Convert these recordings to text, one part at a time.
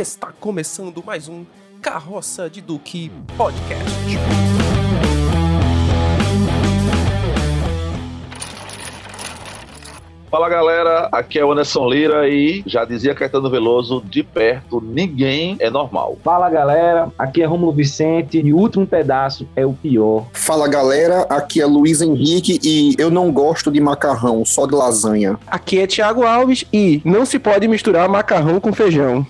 Está começando mais um Carroça de Duque Podcast. Fala galera, aqui é o Anderson Lira e já dizia Caetano Veloso, de perto ninguém é normal. Fala galera, aqui é Romulo Vicente e o último pedaço é o pior. Fala galera, aqui é Luiz Henrique e eu não gosto de macarrão, só de lasanha. Aqui é Thiago Alves e não se pode misturar macarrão com feijão.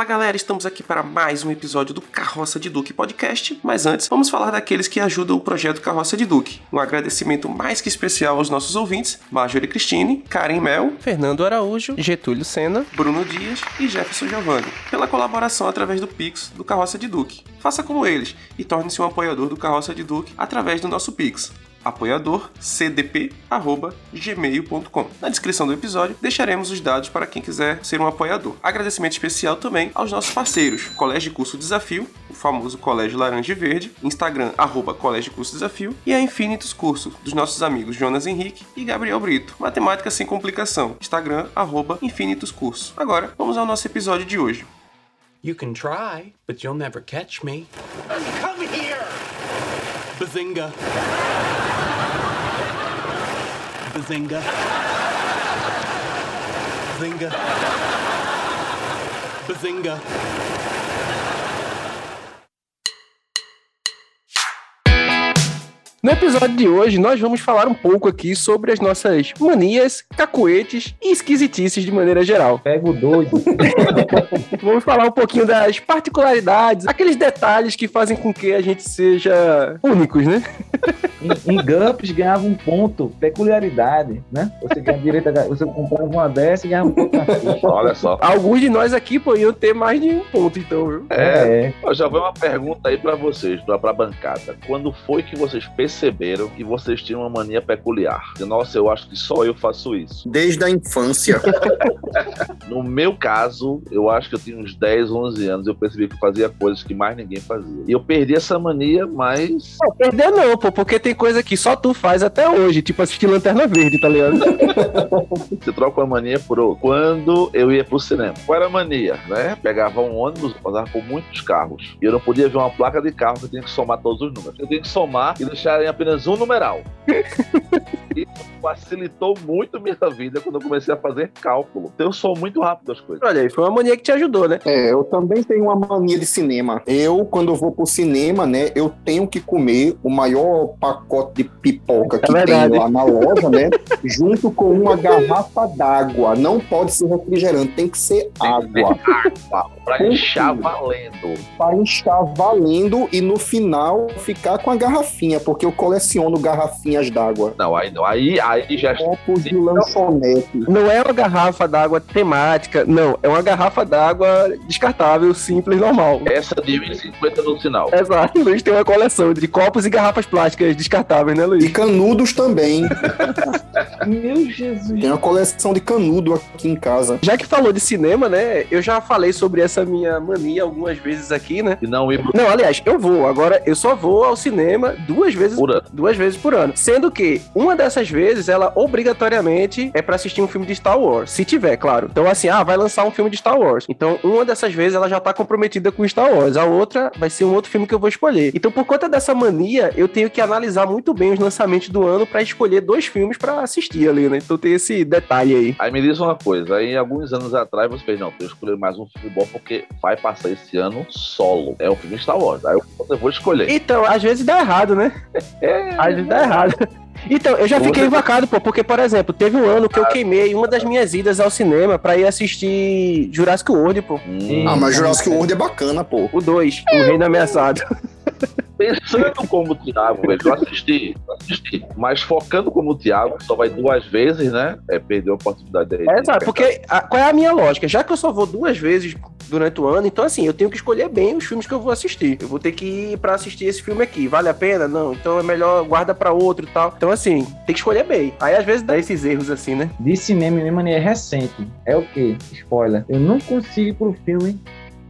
Fala galera, estamos aqui para mais um episódio do Carroça de Duque Podcast. Mas antes, vamos falar daqueles que ajudam o projeto Carroça de Duque. Um agradecimento mais que especial aos nossos ouvintes: Marjorie Cristine, Karen Mel, Fernando Araújo, Getúlio Senna, Bruno Dias e Jefferson Giovanni, pela colaboração através do Pix do Carroça de Duque. Faça como eles e torne-se um apoiador do Carroça de Duque através do nosso Pix apoiadorcdp@gmail.com. Na descrição do episódio deixaremos os dados para quem quiser ser um apoiador. Agradecimento especial também aos nossos parceiros: Colégio de Curso Desafio, o famoso Colégio Laranja e Verde, Instagram arroba Colégio Curso Desafio e a Infinitos Curso dos nossos amigos Jonas Henrique e Gabriel Brito. Matemática sem complicação. Instagram arroba Infinitos Curso. Agora vamos ao nosso episódio de hoje. You can try, but you'll never catch me. Come here! Bazinga! Bazinga! Bazinga! Bazinga! No episódio de hoje, nós vamos falar um pouco aqui sobre as nossas manias, cacoetes e esquisitices de maneira geral. Pega o doido. vamos falar um pouquinho das particularidades, aqueles detalhes que fazem com que a gente seja únicos, né? em, em GURPS ganhava um ponto, peculiaridade, né? Você ganha direito a, você comprava uma dessa e ganhava um ponto na ficha. Olha só. Alguns de nós aqui podiam ter mais de um ponto, então, viu? É, é. já vou uma pergunta aí para vocês, pra, pra bancada. Quando foi que vocês perceberam que vocês tinham uma mania peculiar? Nossa, eu acho que só eu faço isso. Desde a infância. no meu caso, eu acho que eu tinha uns 10, 11 anos, eu percebi que eu fazia coisas que mais ninguém fazia. E eu perdi essa mania, mas... Não, perder não, pô, porque tem coisa que só tu faz até hoje, tipo assistir Lanterna Verde, tá ligado? Você troca uma mania por outra. Quando eu ia pro cinema, qual era a mania, né? Pegava um ônibus, passava por muitos carros, e eu não podia ver uma placa de carro que eu tinha que somar todos os números. Eu tinha que somar e deixar em apenas um numeral. Isso facilitou muito minha vida quando eu comecei a fazer cálculo. Então eu sou muito rápido as coisas. Olha aí, foi uma mania que te ajudou, né? É, eu também tenho uma mania de cinema. Eu, quando eu vou pro cinema, né, eu tenho que comer o maior pacote de pipoca que É tem verdade. lá na loja, né? junto com uma garrafa d'água. Não pode ser refrigerante, tem que ser água. Água, pra inchar valendo. Para inchar valendo e no final ficar com a garrafinha, porque eu coleciono garrafinhas d'água. Não, aí não. Aí, aí já Copos de lanchonete. Não é uma garrafa d'água temática, não. É uma garrafa d'água descartável, simples, normal. essa de 1,50 no sinal. Exato. Luiz tem uma coleção de copos e garrafas plásticas descartáveis, né, E Luiz? Canudos também. Meu Jesus. Tem uma coleção de canudo aqui em casa. Já que falou de cinema, né? Eu já falei sobre essa minha mania algumas vezes aqui, né? E não ir Não, aliás, eu vou. Agora, eu só vou ao cinema duas vezes por ano. duas vezes por ano. Sendo que uma dessas vezes, ela obrigatoriamente é pra assistir um filme de Star Wars. Se tiver, claro. Então, assim, ah, vai lançar um filme de Star Wars. Então, uma dessas vezes ela já tá comprometida com Star Wars. A outra vai ser um outro filme que eu vou escolher. Então, por conta dessa mania, eu tenho que analisar muito bem os lançamentos do ano pra escolher dois filmes pra assistir ali, né? Então tem esse detalhe aí. Aí me diz uma coisa, aí alguns anos atrás você fez, não, eu escolher mais um filme bom porque vai passar esse ano solo. É um filme Star Wars. Aí eu, eu vou escolher. Então, às vezes dá errado, né? É, Às vezes dá errado. Então, eu já fiquei invocado, pô, porque, por exemplo, teve um ano que eu queimei uma das minhas idas ao cinema pra ir assistir Jurassic World, pô. Hum, Ah, mas Jurassic World é bacana, pô. O 2, o Reino Ameaçado. pensando como o Thiago, velho, eu assisti, eu assisti. Mas focando como o Thiago, só vai duas vezes, né? É, perdeu a oportunidade aí. É, exato, porque a- qual é a minha lógica? Já que eu só vou duas vezes durante o ano, então assim, eu tenho que escolher bem os filmes que eu vou assistir. Eu vou ter que ir pra assistir esse filme aqui. Vale a pena? Não. Então é melhor guarda pra outro e tal. Então assim, tem que escolher bem. Aí às vezes dá esses erros assim, né? De cinema, minha mania é recente. É o quê? Spoiler. Eu não consigo ir pro filme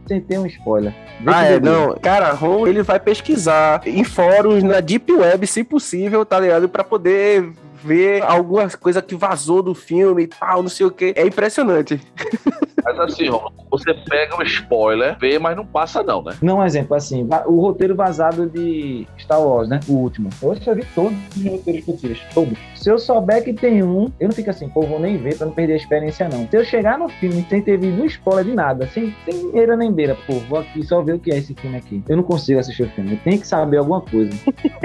sem ter um spoiler. Vê Ah, é, não. Cara, Ron, ele vai pesquisar em fóruns, na Deep Web, se possível, tá ligado? Pra poder ver alguma coisa que vazou do filme e tal, não sei o que. É impressionante. Mas assim, ó, você pega um spoiler, vê, mas não passa não, né? Não, um exemplo, assim, o roteiro vazado de Star Wars, né? O último. Hoje eu vi todos os roteiros possíveis. Todos. Se eu souber que tem um, eu não fico assim, pô, vou nem ver pra não perder a experiência, não. Se eu chegar no filme sem ter visto um spoiler de nada, sem, sem eira nem beira, pô, vou aqui só ver o que é esse filme aqui. Eu não consigo assistir o filme. Eu tenho que saber alguma coisa.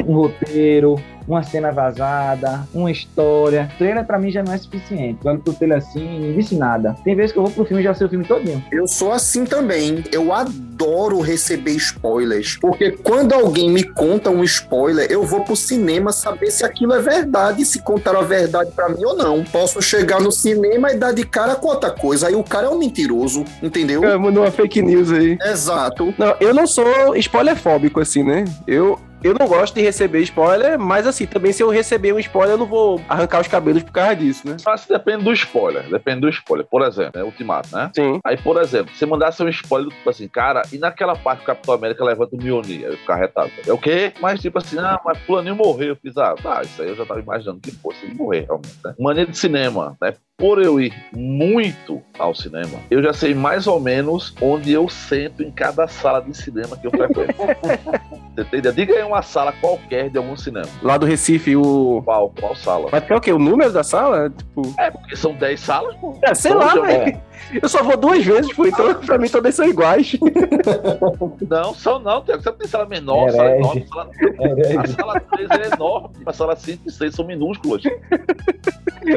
um roteiro, uma cena vazada, uma história. Trailer pra mim já não é suficiente. Eu olho pro trailer assim não disse nada. Tem vezes que eu vou pro filme e já sei o filme todinho. Eu sou assim também. Eu adoro receber spoilers. Porque quando alguém me conta um spoiler, eu vou pro cinema saber se aquilo é verdade, se contaram a verdade pra mim ou não. Posso chegar no cinema e dar de cara com outra coisa. Aí o cara é um mentiroso, entendeu? É, Mandou uma fake news aí. Exato. Não, eu não sou spoilerfóbico, assim, né? Eu. Eu não gosto de receber spoiler, mas assim, também se eu receber um spoiler, eu não vou arrancar os cabelos por causa disso, né? Mas depende do spoiler, depende do spoiler. Por exemplo, né, Ultimato, né? Sim. Aí, por exemplo, se mandasse um spoiler, tipo assim, cara, e naquela parte que o Capitão América levanta o aí eu ficar retado. É o quê? Mas tipo assim, ah, mas fulaninho morreu. Eu fiz, ah, tá, isso aí eu já tava imaginando que fosse ele morrer, realmente, né? Mania de cinema, né? Por eu ir muito ao cinema, eu já sei mais ou menos onde eu sento em cada sala de cinema que eu frequento. Você entende? Diga aí uma sala qualquer de algum cinema. Lá do Recife, o. Qual, qual sala? Mas é o quê? O número da sala? Tipo. É, porque são 10 salas, pô. É, sei Então, lá, velho. Eu só vou duas vezes, pô, então pra mim todas são iguais. Não, são não, Tiago. Você tem sala menor, sala Herege. enorme, sala É, A sala 3 é enorme, a sala 5 e 6 são minúsculas.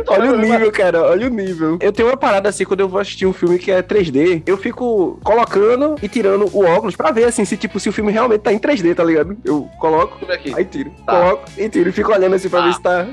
Olha o nível, cara, olha o nível. Eu tenho uma parada assim, quando eu vou assistir um filme que é 3D, eu fico colocando e tirando o óculos pra ver, assim, se tipo, se o filme realmente tá em 3D, tá ligado? Eu coloco, Como é que? aí tiro, Tá. coloco e tiro, e fico olhando assim pra Tá. ver se tá...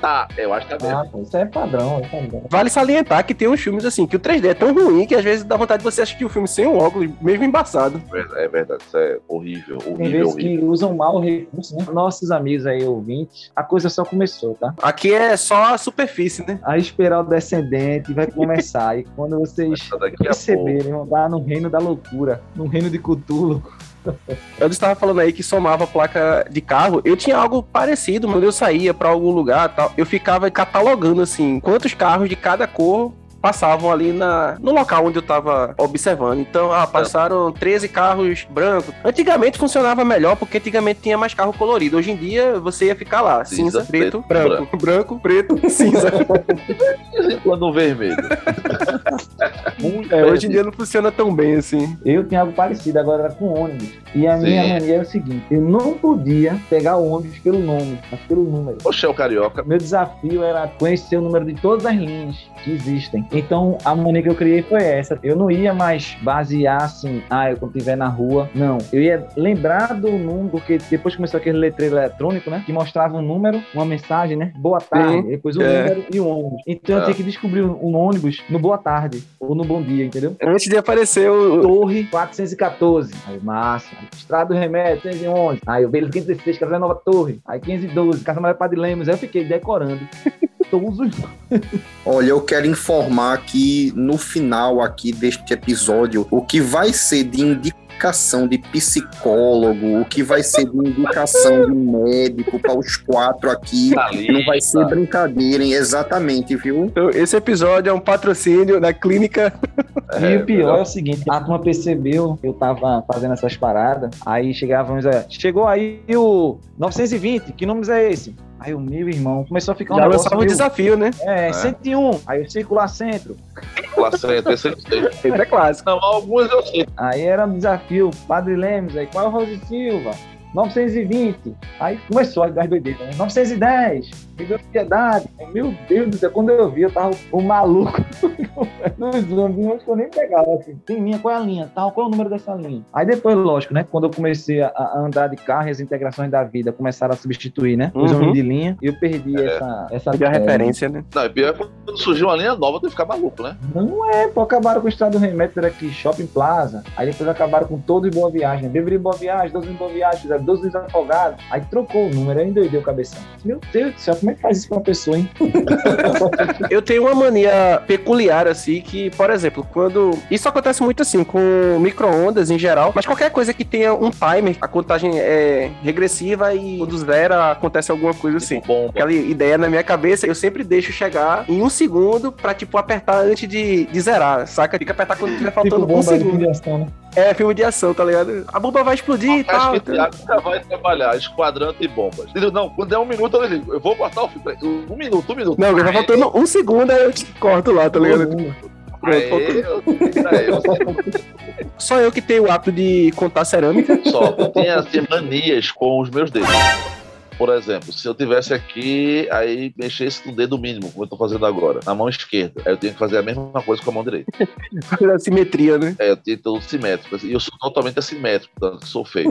Tá, eu acho que tá mesmo. Ah, isso é padrão, é padrão. Vale salientar que tem uns filmes assim, que o 3D é tão ruim que às vezes dá vontade de você assistir o filme sem o óculos, mesmo embaçado. É verdade, isso é horrível, Tem horrível, vezes horrível. que usam mal o recurso, né? Nossos amigos aí, ouvintes, a coisa só começou, tá? Aqui é só a superfície, né? A espiral descendente vai começar. e quando vocês perceberem, vão dar no reino da loucura, no reino de Cthulhu. Eu estava falando aí que somava placa de carro. Eu tinha algo parecido, quando eu saía pra algum lugar tal, eu ficava catalogando assim, quantos carros de cada cor passavam ali na, no local onde eu tava observando. Então, ah, passaram 13 carros brancos. Antigamente funcionava melhor porque antigamente tinha mais carro colorido. Hoje em dia você ia ficar lá, cinza, Cinza, preto, preto, branco, branco, preto, cinza. Quando um vermelho. É, hoje em dia não funciona tão bem assim. Eu tinha algo parecido agora era com ônibus. E a Sim. minha mania era o seguinte: eu não podia pegar o ônibus pelo nome, mas pelo número. Oxe, é o carioca. Meu desafio era conhecer o número de todas as linhas que existem. Então, a mania que eu criei foi essa. Eu não ia mais basear assim, ah, eu quando estiver na rua. Não. Eu ia lembrar do número, porque depois começou aquele letreiro eletrônico, né? Que mostrava um número, uma mensagem, né? Boa tarde. Sim. Depois o É. número e o ônibus. Então, eu É. tinha que descobrir um ônibus no boa tarde ou no bom dia, entendeu? Antes de aparecer o. Torre 414. Aí, massa. Estrada do Remédio, 511. Aí, eu beleza, 516, Casa Nova Torre. Aí, 512, Casa Maria Padre Lemos. Aí, eu fiquei decorando todos os. Olha, eu quero informar que no final aqui deste episódio, o que vai ser de indicação de psicólogo, o que vai ser de indicação de médico para os quatro aqui, não vai ser brincadeira, hein? Exatamente, viu? Então, esse episódio é um patrocínio da clínica. e o pior é o seguinte: a turma percebeu que eu tava fazendo essas paradas. Aí chegávamos, é, chegou aí o 920, que número é esse? Aí o meu irmão começou a ficar um Já lançava meio- desafio, né? É, É. 101. Aí o circular centro. Eu sei. Esse é clássico. Não, alguns eu sei. Aí era um desafio, Padre Lemos, aí qual é o Rose Silva? 920. Aí começou as doideiras, né? 910. Ribeirão de Piedade. Aí, Meu Deus do céu, quando eu vi, eu tava o maluco nos aviões que eu nem pegava. Assim. Tem linha, qual é a linha? Tal, qual é o número dessa linha? Aí depois, lógico, né? Quando eu comecei a, a andar de carro e as integrações da vida começaram a substituir, né? Os Uhum. homens de linha, eu perdi É. essa, essa a é, referência, né? Não, e pior é quando surgiu uma linha nova, tem que ficar maluco, né? Não é, pô, acabaram com o estado do remédio, era aqui, Shopping Plaza. Aí depois acabaram com todo em Boa Viagem. Beverly Boa Viagem, 12 em Boa Viagem, 12 desafogados. Aí trocou o número, aí endoideu o cabeção. Meu Deus do céu, como é que faz isso pra uma pessoa, hein? Eu tenho uma mania peculiar, assim, que, por exemplo, quando. Isso acontece muito assim, com micro-ondas em geral, mas qualquer coisa que tenha um timer, a contagem é regressiva e quando zera acontece alguma coisa assim. Bomba. Aquela ideia na minha cabeça, eu sempre deixo chegar em um segundo pra, tipo, apertar antes de, de zerar, saca? Fica apertar quando tiver faltando tipo um segundo. né? É, filme de ação, tá ligado? A bomba vai explodir e tal. nunca vai trabalhar esquadrante e bombas. Não, quando der um minuto, eu digo, eu vou cortar o filme. Um minuto, um minuto. Não, vai faltando um segundo, aí eu te corto lá, tá ligado? Aí, Pronto, eu, Só eu que tenho o hábito de contar cerâmica. só. Eu tinha assim, manias com os meus dedos. Por exemplo, se eu tivesse aqui, aí mexesse no dedo mínimo, como eu tô fazendo agora, na mão esquerda. Aí eu tenho que fazer a mesma coisa com a mão direita. a simetria, né? É, eu tenho tudo simétrico. assim, E eu sou totalmente assimétrico, tanto que sou feio.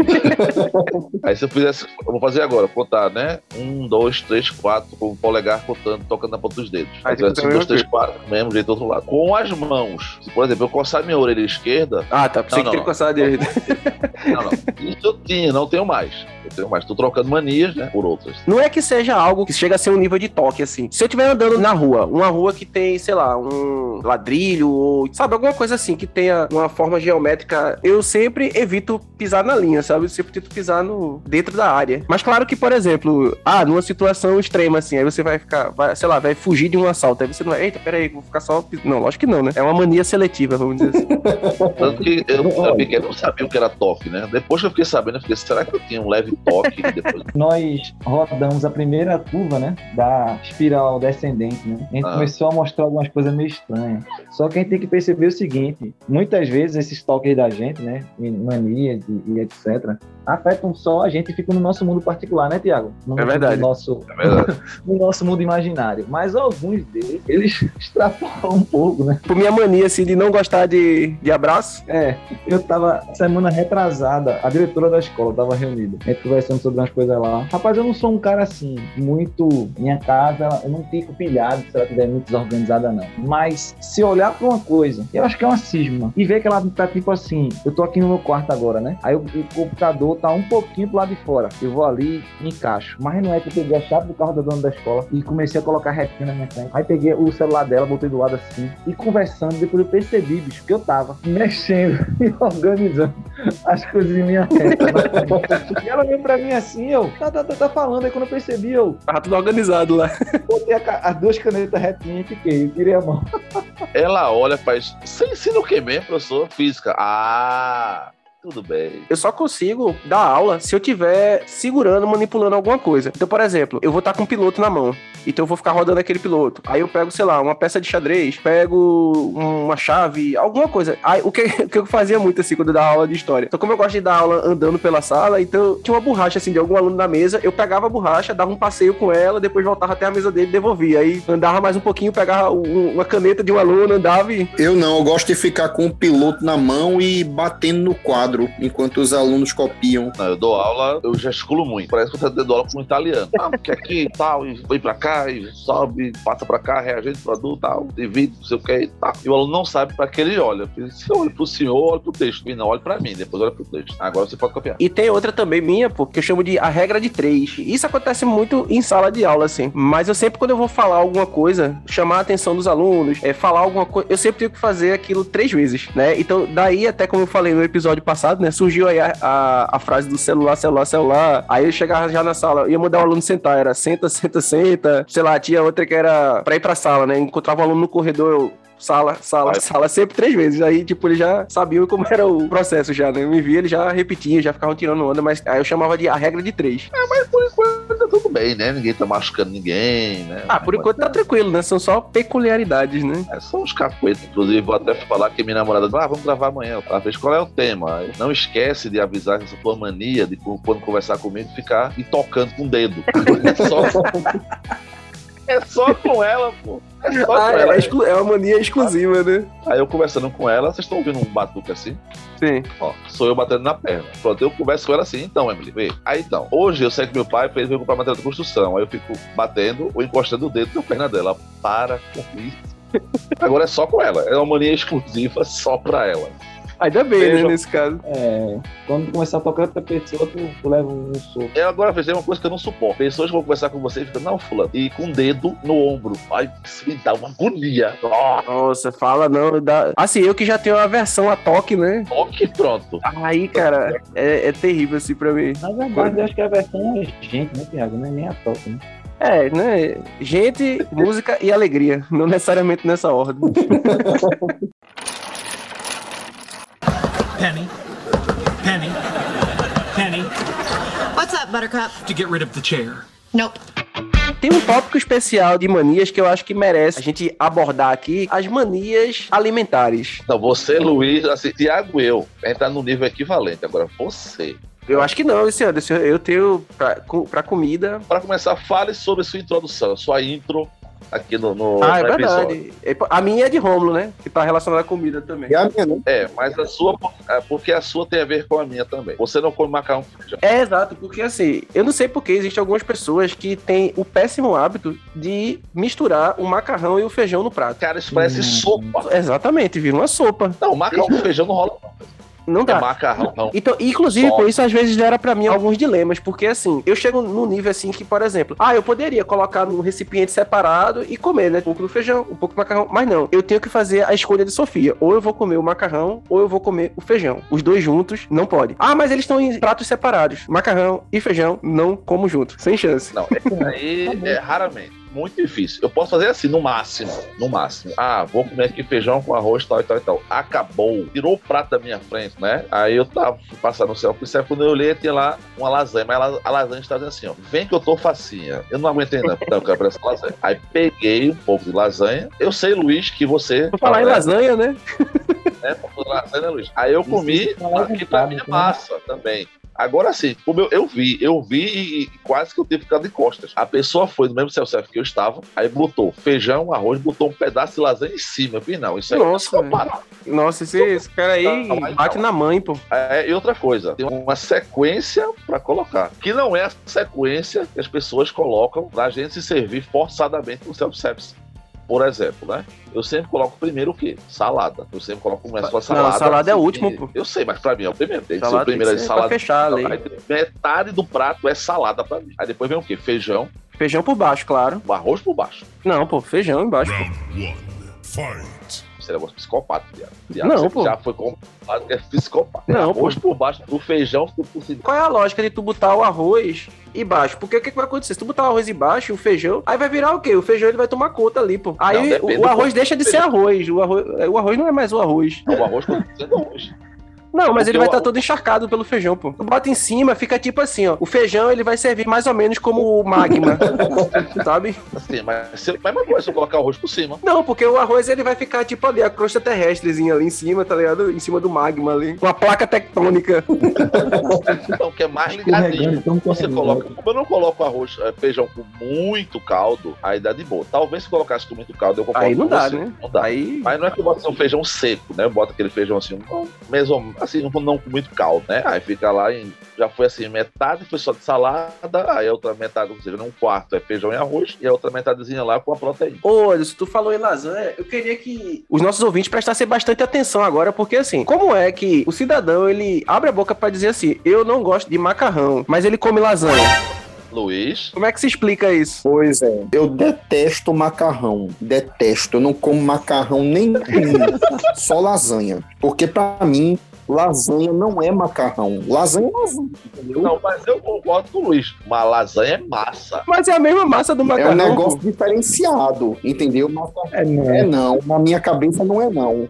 aí se eu fizesse, eu vou fazer agora, contar, né? Um, dois, três, quatro, com o polegar contando, tocando na ponta dos dedos. Aí um, dois, três, quatro, mesmo jeito do outro lado. Com as mãos, se, por exemplo, eu coçar minha orelha esquerda, Ah, tá. Pensei Não, que não, tinha coçado a direita. não, não. Isso eu tinha, não tenho mais. Eu tenho mais. Tô trocando manias, né? Por outras. Não é que seja algo que chega a ser um nível de toque, assim. Se eu estiver andando na rua, uma rua que tem, sei lá, um ladrilho ou, sabe, alguma coisa assim que tenha uma forma geométrica, eu sempre evito pisar na linha, sabe? Eu sempre tento pisar no dentro da área. Mas claro que, por exemplo, ah, numa situação extrema assim, aí você vai ficar, vai, sei lá, vai fugir de um assalto, aí você não vai, eita, peraí, vou ficar só pis-". Não, lógico que não, né? É uma mania seletiva, vamos dizer assim. Tanto que eu, eu pequeno não sabia o que era toque, né? Depois que eu fiquei sabendo, eu fiquei, será que eu tinha um leve toque? Depois, Nós rodamos a primeira curva, né? Da espiral descendente, né? A gente Ah. começou a mostrar algumas coisas meio estranhas. Só que a gente tem que perceber o seguinte: muitas vezes esses toques da gente, né? Manias e, e etc., afetam só a gente e ficam no nosso mundo particular, né, Tiago? No É verdade. No nosso, é verdade. no nosso mundo imaginário. Mas alguns deles, eles extrapolam um pouco, né? Por minha mania, assim, de não gostar de, de abraço, É, eu tava semana retrasada, a diretora da escola tava reunida, a gente conversando sobre umas coisas lá. Rapaz, eu não sou um cara assim, muito. Minha casa, eu não fico pilhado se ela estiver muito desorganizada, não. Mas se olhar pra uma coisa, eu acho que é uma cisma, e ver que ela tá tipo assim, eu tô aqui no meu quarto agora, né? Aí o, o computador tá um pouquinho pro lado de fora. Eu vou ali e encaixo. Mas não é que eu peguei a chave do carro da dona da escola e comecei a colocar retinho na minha frente. Aí peguei o celular dela, botei do lado assim, e conversando, depois eu percebi, bicho, que eu tava mexendo e organizando as coisas em minha reta. né? e ela veio pra mim assim, eu, tá, tá, tá, tá falando. Aí quando eu percebi, eu tava tudo organizado lá. botei a as duas canetas retinhas e fiquei, eu tirei a mão. Ela olha faz. Você ensina o que mesmo, professor? Física. Ah, tudo bem. Eu só consigo dar aula se eu tiver segurando, manipulando alguma coisa. Então, por exemplo, eu vou estar com um piloto na mão. Então eu vou ficar rodando aquele piloto. Aí eu pego, sei lá, uma peça de xadrez, pego uma chave, alguma coisa. Aí o que, o que eu fazia muito assim quando eu dava aula de história. Então, como eu gosto de dar aula andando pela sala, então tinha uma borracha assim de algum aluno na mesa, eu pegava a borracha, dava um passeio com ela, depois voltava até a mesa dele e devolvia. Aí andava mais um pouquinho, pegava um- uma caneta de um aluno, andava e. Eu não, eu gosto de ficar com o piloto na mão e batendo no quadro enquanto os alunos copiam. Não, eu dou aula, eu gesticulo muito. Parece que você tá dando aula com um italiano. Ah, porque aqui e tal, e vem pra cá, e sobe, passa pra cá, reagente, produto, tal, divide, não sei o que e tal. E o aluno não sabe pra que ele olha. Se olha pro senhor, olha pro texto. E não, olha pra mim, depois olha pro texto. Agora você pode copiar. E tem outra também minha, pô, que eu chamo de a regra de três. Isso acontece muito em sala de aula, assim. Mas eu sempre, quando eu vou falar alguma coisa, chamar a atenção dos alunos, é, falar alguma coisa, eu sempre tenho que fazer aquilo três vezes, né? Então, daí, até como eu falei no episódio passado, né? Surgiu aí a, a, a frase do celular, celular, celular. Aí eu chegava já na sala, ia mandar o aluno sentar, era senta, senta, senta. Sei lá, tinha outra que era pra ir pra sala, né? Encontrava o aluno no corredor, eu sala, sala, Vai. sala, sempre três vezes. Aí, tipo, ele já sabia como era o processo já, né? Eu me via, ele já repetia, já ficavam tirando onda, mas aí eu chamava de a regra de três. Por enquanto tá tudo bem, né? Ninguém tá machucando ninguém, né? Ah, por enquanto tá tranquilo, né? São só peculiaridades, né? É, são uns cacuetas. Inclusive, vou até falar que minha namorada ah, vamos gravar amanhã. Ela fez qual é o tema. Não esquece de avisar essa tua mania de quando conversar comigo ficar e tocando com o dedo. É só, é só com ela, pô. É só Ah, com é, ela. é exclu- é uma mania exclusiva, né? Aí eu conversando com ela, vocês estão ouvindo um batuque assim? Sim. Ó, sou eu batendo na perna. Pronto, eu converso com ela assim, então, Emily, vê. Aí então, hoje eu sei que meu pai fez veio comprar material de construção. Aí eu fico batendo ou encostando o dedo na perna dela. Para com isso. Agora é só com ela. É uma mania exclusiva só pra ela. Ainda bem, né, nesse caso. É, quando começar a tocar outra pessoa, tu, tu leva um soco. Eu agora fiz uma coisa que eu não suporto. Pessoas que vão conversar com você e ficam, não, fulano, e com o dedo no ombro. Ai, isso me dá uma agonia. Ó, Nossa, fala não. Dá... Assim, eu que já tenho a versão a toque, né? toque pronto. Aí, cara, é, é terrível assim pra mim. Na verdade, eu acho que a versão é gente, né, Thiago? Não é nem a toque, né? É, né? Gente, música e alegria. Não necessariamente nessa ordem. Penny. Penny. Penny. What's up, Buttercup? To get rid of the chair. Nope. Tem um tópico especial de manias que eu acho que merece a gente abordar aqui: as manias alimentares. Então, você, Luiz, assim, Tiago e eu, a gente tá no nível equivalente. Agora, você. Eu acho que não, esse Anderson. Eu tenho pra, pra comida. Para começar, fale sobre sua introdução, sua intro aqui no, no, Ah, é no episódio. verdade. É, A minha é de Rômulo, né? Que tá relacionada à comida também. E a minha, né? É, mas a sua, é, porque a sua tem a ver com a minha também. Você não come macarrão com feijão. É, exato, porque assim, eu não sei porque existem algumas pessoas que têm o péssimo hábito de misturar o macarrão e o feijão no prato. Cara, isso parece Hum. sopa. Exatamente, vira uma sopa. Não, macarrão com feijão não rola. Não É dá. macarrão, não. Então, inclusive, Só. por isso às vezes gera pra mim alguns dilemas, porque assim, eu chego num nível assim que, por exemplo, ah, eu poderia colocar num recipiente separado e comer, né? Um pouco do feijão, um pouco do macarrão, mas não, eu tenho que fazer a escolha de Sofia. Ou eu vou comer o macarrão, ou eu vou comer o feijão. Os dois juntos não pode. Ah, mas eles estão em pratos separados. Macarrão e feijão não como junto, sem chance. Não, é- aí é raramente. Muito difícil. Eu posso fazer assim, no máximo. No máximo. Ah, vou comer aqui feijão com arroz, tal e tal e tal. Acabou. Tirou o prato da minha frente, né? Aí eu tava passando no céu. Isso é quando eu olhei, tinha lá uma lasanha. Mas a- lasanha está dizendo assim, ó. Vem que eu tô facinha. Eu não aguentei, não. Não, eu quero essa lasanha. Aí peguei um pouco de lasanha. Eu sei, Luiz, que você. Por falar em né? lasanha, né? né? Lasanha, Luiz? Aí eu comi é aqui pra minha né? massa também. Agora sim, como eu, eu vi, eu vi e, quase que eu tive que ficar de costas. A pessoa foi no mesmo self que eu estava, aí botou feijão, arroz, botou um pedaço de lasanha em cima. Eu vi, não, isso aí Nossa, é velho. parar. Nossa, esse, esse cara aí Não, mas bate não. na mãe, pô. É, e outra coisa, tem uma sequência pra colocar, que não é a sequência que as pessoas colocam pra gente se servir forçadamente no self-service. Por exemplo, né? Eu sempre coloco primeiro o quê? Salada. Eu sempre coloco começo com a Não, salada. salada é o assim, último, pô. Eu sei, mas pra mim é o primeiro. Tem que ser Salada o primeiro é salada. fechar a lei. Aí metade do prato é salada pra mim. Aí depois vem o quê? Feijão, Feijão por baixo, claro. o arroz por baixo. Não, pô, feijão embaixo. pô. Round one. Fight. Esse negócio psicopata, viado. Não, você pô. Já foi comprovado que é psicopata. Não, arroz por baixo, o feijão por cima. Qual é a lógica de tu botar o arroz e baixo? Porque o que, que vai acontecer? Se tu botar o arroz e baixo e o feijão, aí vai virar o quê? O feijão ele vai tomar conta ali, pô. Aí Não, o, do o arroz deixa de do ser arroz. O arroz. O arroz não é mais o arroz. O arroz por cima arroz. Não, mas Porque ele vai estar arroz- todo encharcado pelo feijão, pô. Tu bota em cima, fica tipo assim, ó. O feijão ele vai servir mais ou menos como o magma. sabe? Assim, mas se, mas mesma coisa, se eu colocar o arroz por cima. Não, porque o arroz ele vai ficar tipo ali, a crosta terrestrezinha ali em cima, tá ligado? Em cima do magma ali. Uma placa tectônica. Então, que é mais ligadinho. então Você coloca, como eu não coloco arroz, eh, feijão com muito caldo, aí dá de boa. Talvez se colocasse com muito caldo, eu concordo Aí não com dá, você. né? Não dá. Aí. Mas não é que eu boto um feijão seco, né? Eu boto aquele feijão assim, um- mesmo assim, não, não com muito caldo, né? Aí fica lá em. Já foi assim, metade foi só de salada, aí a outra metade, ou seja, um quarto é feijão e arroz, e a outra metadezinha lá com a proteína. Ô, se tu falou em lasanha, eu queria que os nossos ouvintes prestassem bastante atenção agora, porque assim, como é que o cidadão ele abre a boca pra dizer assim, eu não gosto de macarrão, mas ele come lasanha? Luiz, Como é que se explica isso? Pois é. Eu detesto macarrão. Detesto. Eu não como macarrão nem só lasanha. Porque pra mim, lasanha não é macarrão. Lasanha é lasanha, entendeu? não, mas eu concordo com o Luiz. Uma lasanha é massa. Mas é a mesma massa do É macarrão. um negócio diferenciado, entendeu? Macarrão É, não. é não. Na minha cabeça não é não.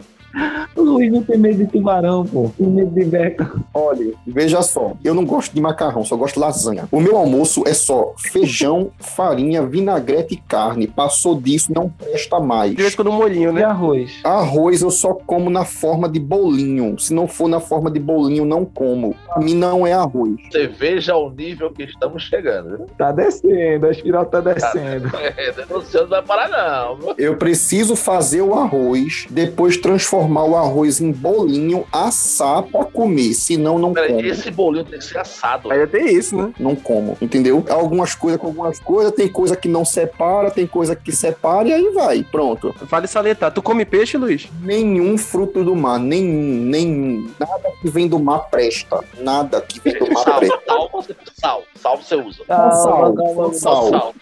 O Luiz não tem medo de tubarão, pô. Tem medo de beca. Olha, veja só, eu não gosto de macarrão, só gosto de lasanha. O meu almoço é só feijão, farinha, vinagrete e carne. Passou disso, não presta mais. De vez em quando molhinho, E né? arroz? Arroz eu só como na forma de bolinho. Se não for na forma de bolinho, não como. Pra mim não é arroz. Você veja o nível que estamos chegando. viu? Tá descendo, a espiral tá descendo. É, denunciando não vai parar, não. Eu preciso fazer o arroz, depois transformar o arroz em bolinho, assar pra comer. Senão, não Peraí, como. esse bolinho tem que ser assado. Ainda tem isso, né? Não como, entendeu? Algumas coisas com algumas coisas, tem coisa que não separa, tem coisa que separa e aí vai. Pronto. Vale salientar. Tu come peixe, Luiz? Nenhum fruto do mar, nenhum, nenhum. Nada que vem do mar presta. Nada que vem do mar Sal, presta. sal, você, sal, sal você usa. Sal, não, não, não, Só sal. sal.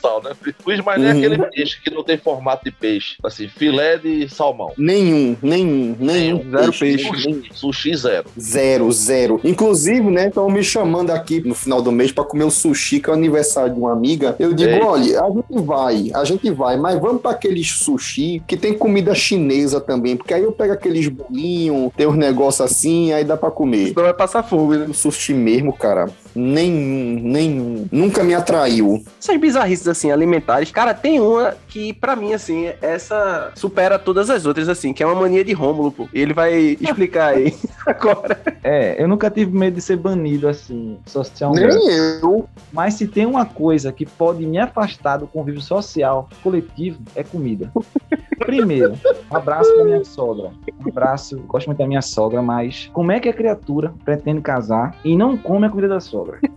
Sal, né? Luiz, nem Uhum. aquele peixe que não tem formato de peixe. Assim, filé de salmão. Nenhum, nenhum, nenhum. Zero peixe. nenhum. Sushi, sushi zero. Zero, zero. Inclusive, né, estão me chamando aqui no final do mês pra comer o sushi, que é o aniversário de uma amiga. Eu digo, Eita. olha, a gente vai, a gente vai, mas vamos pra aqueles sushi que tem comida chinesa também, porque aí eu pego aqueles bolinhos, tem uns negócios assim, aí dá pra comer. Senão vai passar fome, né? O sushi mesmo, cara, nenhum, nenhum. Nunca me atraiu. Essas bizarrices, assim, alimentares. Cara, tem uma que, pra mim, assim, essa supera todas as outras, assim, que é uma mania de Rômulo, pô. E ele vai explicar aí agora. É, eu nunca tive medo de ser banido assim, socialmente. Nem eu. Mas se tem uma coisa que pode me afastar do convívio social coletivo, é comida. Primeiro, um abraço pra minha sogra. Um abraço, gosto muito da minha sogra, mas como é que a criatura pretende casar e não come a comida da sogra?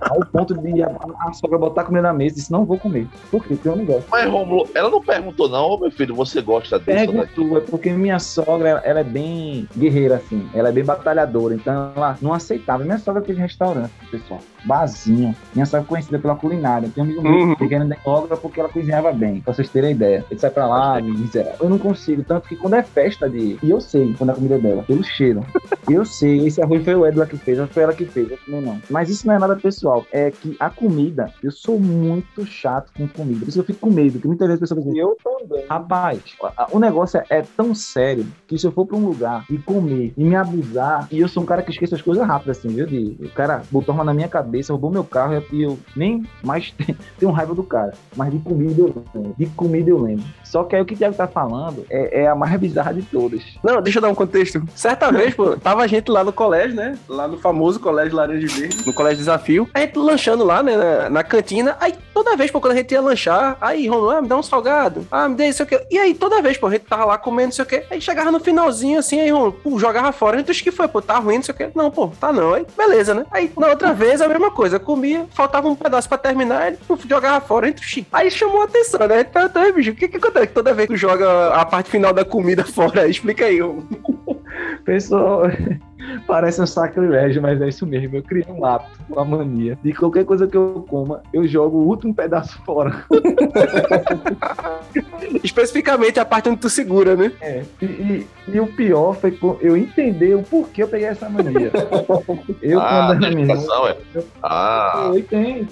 Ao ponto de a, a sogra botar comida na mesa e disse, não vou comer. Por quê? Porque eu não gosto. Mas, Romulo, ela não perguntou, não, meu filho, você gosta disso? Né? Perguntou, é porque minha sogra, ela- ela é bem guerreira, assim. Ela é bem batalhadora, então ela não aceitava. Minha sogra teve restaurante, pessoal. Barzinho. Minha sogra é conhecida pela culinária. Tem um amigo meu Uhum. que querendo sogra porque ela cozinhava bem. Pra vocês terem ideia. Ele sai pra lá, miserável. Eu não consigo. Tanto que quando é festa de... E eu sei quando é a comida é dela. Pelo cheiro. Eu sei. Esse arroz foi o Edla que fez. Não foi ela que fez. Eu também não. Mas isso não é nada pessoal. É que a comida... Eu sou muito chato com comida. Por isso eu fico com medo. Porque muitas vezes as pessoas dizem... Eu também. Rapaz, o negócio é, é tão sério que se eu for pra um lugar e comer e me abusar, e eu sou um cara que esquece as coisas rápido, assim, viu? De, o cara botou uma na minha cabeça, roubou meu carro e eu nem mais tenho raiva do cara. Mas de comida eu lembro. De comida eu lembro. Só que aí o que o Thiago tá falando é, é a mais bizarra de todas. Não, deixa eu dar um contexto. Certa vez, pô, tava a gente lá no colégio, né? Lá no famoso colégio Laranja Verde, no colégio Desafio. A gente lanchando lá, né, na, na cantina. Aí toda vez, pô, quando a gente ia lanchar, aí, Romulo, ah, me dá um salgado. Ah, me dê isso aqui. E aí toda vez, pô, a gente tava lá comendo, não sei o quê. Aí chegava no finalzinho, assim, aí, Romulo, pô, jogava fora. A gente, "Oxe, que foi, pô, tá ruim, não sei o quê. Não, pô, tá não. Aí, beleza, né? Aí na outra vez, a mesma coisa. Comia, faltava um pedaço pra terminar, ele pô, jogava fora. Gente, "Oxi." aí chamou a atenção, né? Perguntou, "Ei, bicho, o que que acontece toda vez que tu joga a parte final da comida fora? Explica aí, Romulo. Pessoal, parece um sacrilégio, mas é isso mesmo. Eu criei um hábito, uma mania. De qualquer coisa que eu coma, eu jogo o último pedaço fora. Especificamente a parte onde tu segura, né? É, e, e- e o pior foi eu entender o porquê eu peguei essa mania. Eu, ah, quando era explicação, é. Ah, eu,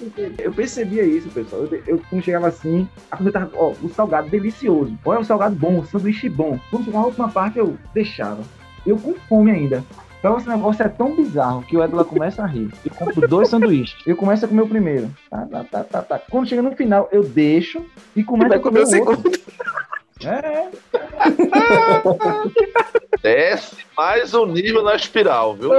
eu percebia isso, pessoal. Eu, eu quando chegava assim, a comida tava, ó, o salgado delicioso. Olha o salgado bom, o sanduíche bom. Quando chegava a última parte, eu deixava. Eu com fome ainda. Então esse negócio é tão bizarro que o Edla começa a rir. Eu compro dois sanduíches. Eu começo a comer o primeiro. Tá, tá, tá, tá, tá. Quando chega no final, eu deixo e começo a comer comer o o outro. segundo. É, desce mais um nível na espiral, viu?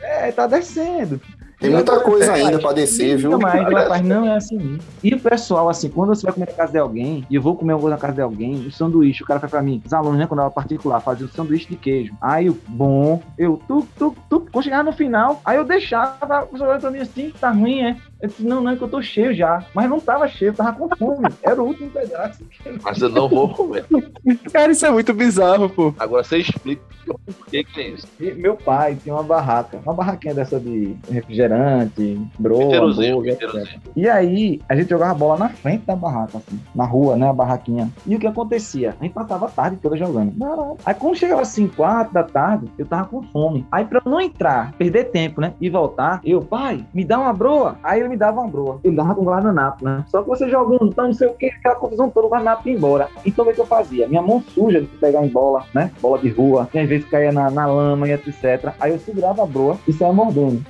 é, tá descendo. Tem muita coisa ainda pra descer, viu? Não, mas rapaz, não é assim. E o pessoal, assim, quando você vai comer na casa de alguém, e eu vou comer alguma coisa na casa de alguém, o sanduíche, o cara faz pra mim, os alunos, né, quando eu era particular, faziam sanduíche de queijo. Aí, bom, eu, tu, tu, tu, quando chegava no final, aí eu deixava, o olhando pra mim assim, tá ruim, é? Eu disse, não, não, é que eu tô cheio já. Mas não tava cheio, eu tava com fome. Era o último pedaço. Mas eu não vou comer. Cara, isso é muito bizarro, pô. Agora você explica por que que é isso. E meu pai tinha uma barraca, uma barraquinha dessa de refrigerante, broa, inteirozinho. E aí, a gente jogava bola na frente da barraca, assim, na rua, né, a barraquinha. E o que acontecia? A gente passava a tarde toda jogando. Aí quando chegava assim, quatro da tarde, eu tava com fome. Aí pra eu não entrar, perder tempo, né, e voltar, eu, pai, me dá uma broa. Aí ele me dava uma broa. Eu dava com guardanapo, né. Só que você jogando, então não sei o que, aquela confusão toda, o guardanapo ia embora. Então o que eu fazia? Minha mão suja de pegar em bola, né, bola de rua, e às vezes caía na, na lama e etc. Aí eu segurava a broa e saia mordendo.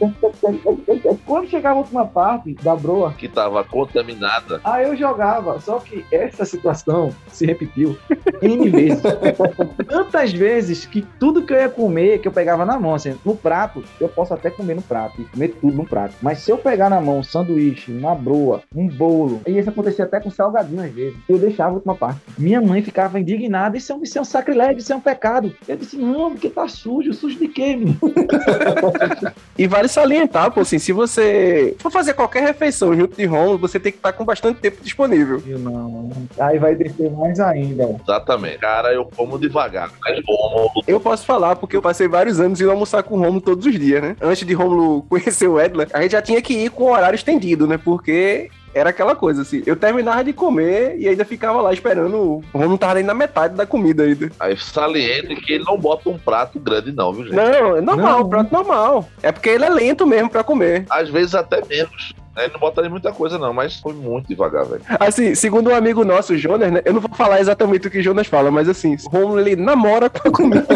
Quando chegava a última parte da broa, Que tava contaminada. Aí eu jogava, só que essa situação se repetiu N vezes. Tantas vezes que tudo que eu ia comer, que eu pegava na mão, assim, no prato, eu posso até comer no prato, e comer tudo no prato. Mas se eu pegar na mão sanduíche, uma broa, um bolo. E isso acontecia até com salgadinho às vezes. Eu deixava a última parte. Minha mãe ficava indignada, isso é um, isso é um sacrilégio, isso é um pecado. Eu disse, não, porque tá sujo, sujo de quê, menino? E vale salientar, pô, assim, se você for fazer qualquer refeição junto de Romulo, você tem que estar com bastante tempo disponível. Eu não. Aí vai descer mais ainda. Exatamente. Cara, eu como devagar. Mas Rômulo, Eu posso falar, porque eu passei vários anos indo almoçar com o Romulo todos os dias, né? Antes de Romulo conhecer o Edler, a gente já tinha que ir com o horário estendido, né? Porque era aquela coisa, assim, eu terminava de comer e ainda ficava lá esperando. O Romulo tava nem na metade da comida ainda. aí saliento que ele não bota um prato grande, não, viu, gente? Não, é normal, Não. prato normal. É porque ele é lento mesmo pra comer. Às vezes até menos. Ele não bota nem muita coisa, não, mas foi muito devagar, velho. Assim, segundo um amigo nosso, o Jonas, né? Eu não vou falar exatamente o que o Jonas fala, mas assim, o Romulo ele namora com a comida.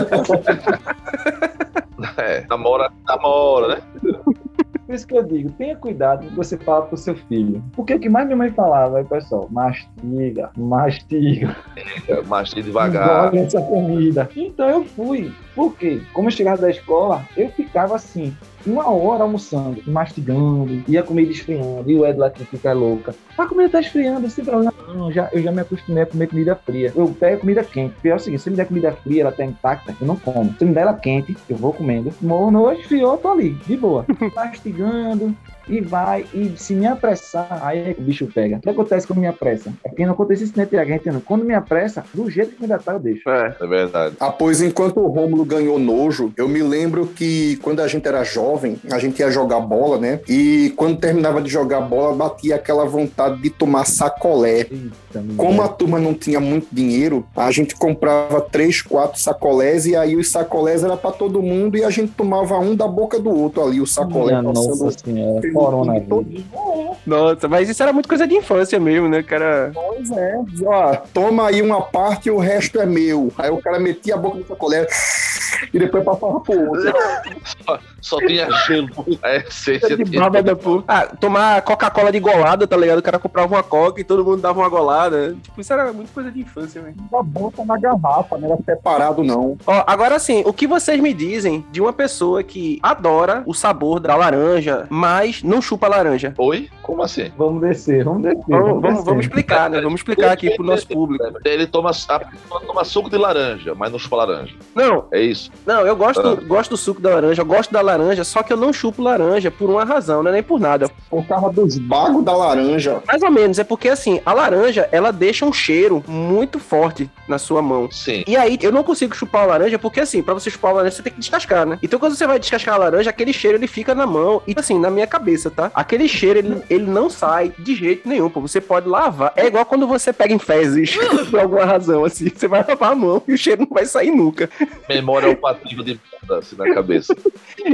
É, namora, namora, né? Por isso que eu digo, tenha cuidado com o que você fala pro seu filho. Porque o que mais minha mãe falava, aí, pessoal, mastiga, mastiga, Mastiga devagar. engole essa comida. Então eu fui. Por quê? Como eu chegava da escola, eu ficava assim, uma hora almoçando, mastigando, e a comida esfriando, e o Ed lá que fica louca. A comida tá esfriando, sem problema. Não, já, eu já me acostumei a comer comida fria. Eu pego comida quente. Porque é o seguinte, se me der comida fria, ela tá intacta, eu não como. Se me der ela quente, eu vou comendo. Mornou, esfriou, eu tô ali, de boa. mastigando, e vai, e se me apressar, aí que o bicho pega. O que acontece quando me apressa? É porque não acontece isso nem a gente, não. Quando me apressa, do jeito que ainda tá, eu deixo. É. É verdade. Ah, pois enquanto o Rômulo ganhou nojo, eu me lembro que quando a gente era jovem, a gente ia jogar bola, né? E quando terminava de jogar bola, batia aquela vontade de tomar sacolé. Eita, Como a turma não tinha muito dinheiro, a gente comprava três, quatro sacolés e aí os sacolés era para todo mundo e a gente tomava um da boca do outro ali, o sacolé Minha passando nossa senhora, coronavírus. Nossa, mas isso era muito coisa de infância mesmo, né, cara? Pois é, ó, toma aí uma parte e o resto é meu. Aí o cara metia a boca no sacolé e depois passava pro outro. Só, só tinha gelo. A essência De tinha- baba da porra. Ah, tomar Coca-Cola de golada, tá ligado? O cara comprava uma Coca e todo mundo dava uma golada. Tipo, isso era muito coisa de infância, velho. A boca na garrafa, não era separado não. Ó, agora sim, o que vocês me dizem de uma pessoa que adora o sabor da laranja, mas não chupa laranja? Oi? Como assim? Vamos descer, vamos descer. Vamos, vamos, descer. vamos explicar, né? Vamos explicar aqui pro nosso público. Ele toma, a pessoa toma suco de laranja, mas não chupa laranja. Não, É isso? Não, eu gosto, Ah. gosto do suco da laranja, eu gosto da laranja, só que eu não chupo laranja por uma razão, não é nem por nada. Por causa dos bagos da laranja. Mais ou menos, é porque assim, a laranja, ela deixa um cheiro muito forte na sua mão. Sim. E aí, eu não consigo chupar a laranja, porque assim, pra você chupar a laranja, você tem que descascar, né? Então, quando você vai descascar a laranja, aquele cheiro, ele fica na mão. E assim, na minha cabeça, tá? Aquele cheiro, ele, ele não sai de jeito nenhum, pô. Você pode lavar. É igual quando você pega em fezes, por alguma razão, assim. Você vai lavar a mão e o cheiro não vai sair nunca. Memória olfativa de merda, assim, na cabeça.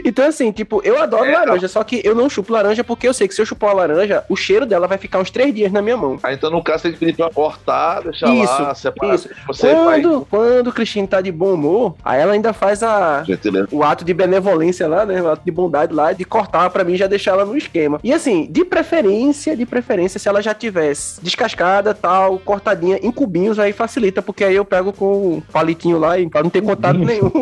Então, assim, tipo, eu adoro É, laranja, só que eu não chupo laranja porque eu sei que se eu chupar a laranja, o cheiro dela vai ficar uns três dias na minha mão. Aí, então, no caso, tem que pedir pra cortar, deixar Isso, lá, separar. isso. Você vai... Quando, quando o Cristina tá de bom humor, aí ela ainda faz a, Gentileza. o ato de benevolência lá, né? O ato de bondade lá, de cortar pra mim já deixar ela no esquema. E assim, de preferência, de preferência, se ela já tivesse descascada, tal, cortadinha em cubinhos, aí facilita, porque aí eu pego com o palitinho lá e pra não ter contato nenhum.